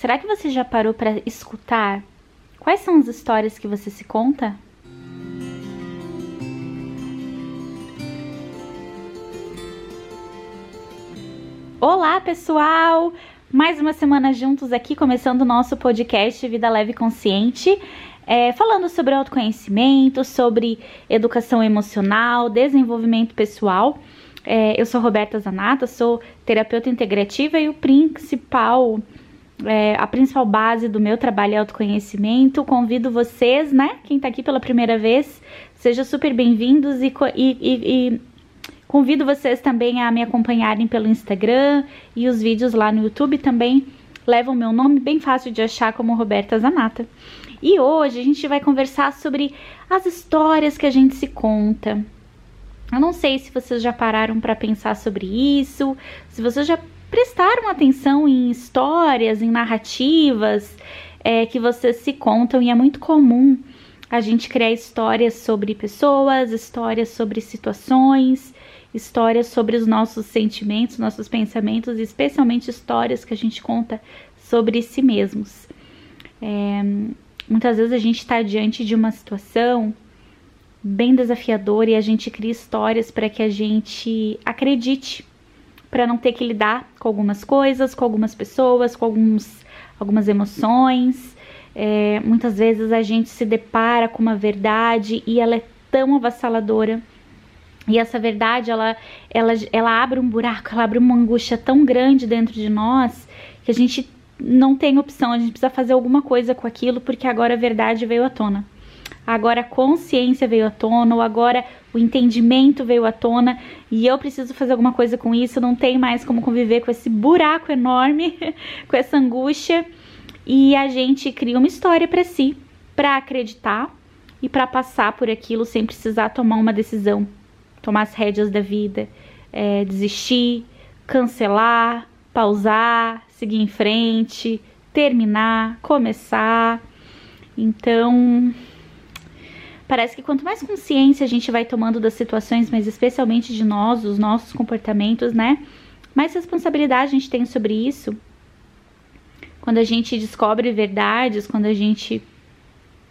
Será que você já parou para escutar quais são as histórias que você se conta? Olá, pessoal! Mais uma semana juntos aqui, começando o nosso podcast Vida Leve Consciente, é, falando sobre autoconhecimento, sobre educação emocional, desenvolvimento pessoal. É, eu sou Roberta Zanata, sou terapeuta integrativa e o principal, é, a principal base do meu trabalho é autoconhecimento. Convido vocês, né? Quem tá aqui pela primeira vez, sejam super bem-vindos e, e, e Convido vocês também a me acompanharem pelo Instagram e os vídeos lá no YouTube também levam meu nome, bem fácil de achar como Roberta Zanata. E hoje a gente vai conversar sobre as histórias que a gente se conta. Eu não sei se vocês já pararam para pensar sobre isso, se vocês já prestaram atenção em histórias, em narrativas é, que vocês se contam, e é muito comum a gente criar histórias sobre pessoas, histórias sobre situações, histórias sobre os nossos sentimentos, nossos pensamentos, e especialmente histórias que a gente conta sobre si mesmos. É, muitas vezes a gente está diante de uma situação bem desafiadora e a gente cria histórias para que a gente acredite, para não ter que lidar com algumas coisas, com algumas pessoas, com alguns, algumas emoções. É, muitas vezes a gente se depara com uma verdade e ela é tão avassaladora e essa verdade, ela, ela, ela abre um buraco, ela abre uma angústia tão grande dentro de nós que a gente não tem opção, a gente precisa fazer alguma coisa com aquilo porque agora a verdade veio à tona. Agora a consciência veio à tona, ou agora o entendimento veio à tona e eu preciso fazer alguma coisa com isso, não tem mais como conviver com esse buraco enorme, com essa angústia. E a gente cria uma história para si, para acreditar e para passar por aquilo sem precisar tomar uma decisão tomar as rédeas da vida, é, desistir, cancelar, pausar, seguir em frente, terminar, começar. Então, parece que quanto mais consciência a gente vai tomando das situações, mas especialmente de nós, dos nossos comportamentos, né? Mais responsabilidade a gente tem sobre isso. Quando a gente descobre verdades, quando a gente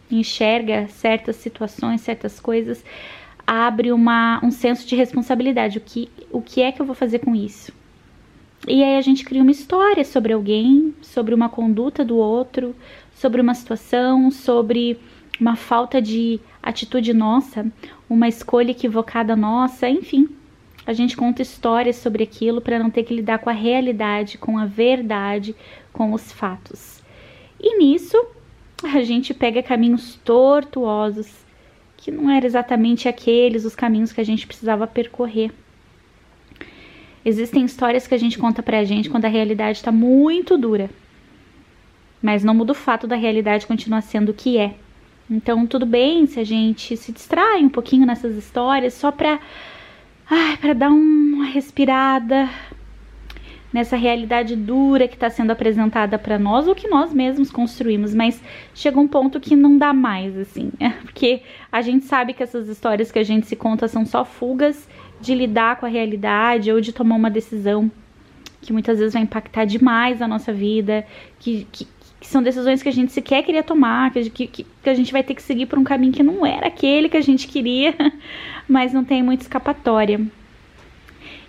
enxerga certas situações, certas coisas, abre uma, um senso de responsabilidade. O que, o que é que eu vou fazer com isso? E aí a gente cria uma história sobre alguém, sobre uma conduta do outro, sobre uma situação, sobre uma falta de atitude nossa, uma escolha equivocada nossa, enfim. A gente conta histórias sobre aquilo para não ter que lidar com a realidade, com a verdade, com os fatos. E nisso, a gente pega caminhos tortuosos que não eram exatamente aqueles os caminhos que a gente precisava percorrer. Existem histórias que a gente conta pra gente quando a realidade está muito dura. Mas não muda o fato da realidade continuar sendo o que é. Então, tudo bem se a gente se distrai um pouquinho nessas histórias só pra, ai, pra dar uma respirada, nessa realidade dura que está sendo apresentada para nós ou que nós mesmos construímos, mas chega um ponto que não dá mais, assim, porque a gente sabe que essas histórias que a gente se conta são só fugas de lidar com a realidade ou de tomar uma decisão que muitas vezes vai impactar demais a nossa vida, que, que, que são decisões que a gente sequer queria tomar, que, que, que a gente vai ter que seguir por um caminho que não era aquele que a gente queria, mas não tem muita escapatória.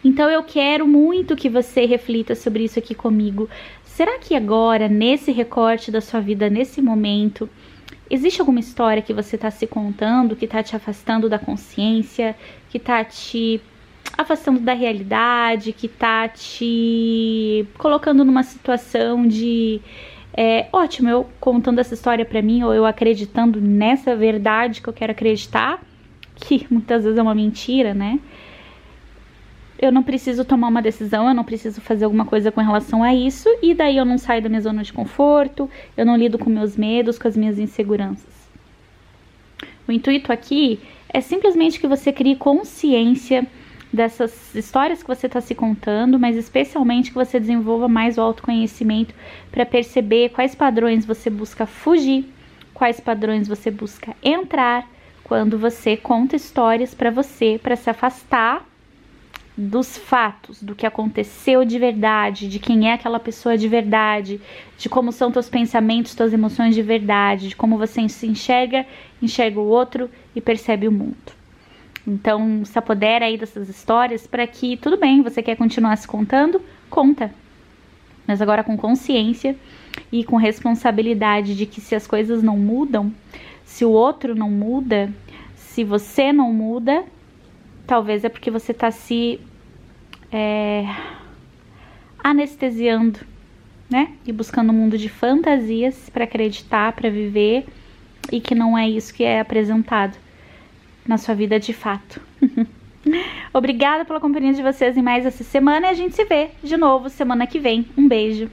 Então eu quero muito que você reflita sobre isso aqui comigo. Será que agora, nesse recorte da sua vida, nesse momento, existe alguma história que você está se contando, que está te afastando da consciência, que está te afastando da realidade, que está te colocando numa situação de é, ótimo, eu contando essa história para mim, ou eu acreditando nessa verdade que eu quero acreditar, que muitas vezes é uma mentira, né? eu não preciso tomar uma decisão, eu não preciso fazer alguma coisa com relação a isso, e daí eu não saio da minha zona de conforto, eu não lido com meus medos, com as minhas inseguranças. O intuito aqui é simplesmente que você crie consciência dessas histórias que você está se contando, mas especialmente que você desenvolva mais o autoconhecimento para perceber quais padrões você busca fugir, quais padrões você busca entrar quando você conta histórias para você, para se afastar dos fatos, do que aconteceu de verdade, de quem é aquela pessoa de verdade, de como são teus pensamentos, tuas emoções de verdade, de como você se enxerga, enxerga o outro e percebe o mundo. Então, se apodera aí dessas histórias para que tudo bem, você quer continuar se contando, conta. Mas agora com consciência e com responsabilidade de que se as coisas não mudam, se o outro não muda, se você não muda, talvez é porque você está se é, anestesiando, né? E buscando um mundo de fantasias para acreditar, para viver e que não é isso que é apresentado na sua vida de fato. Obrigada pela companhia de vocês em mais essa semana e a gente se vê de novo semana que vem. Um beijo.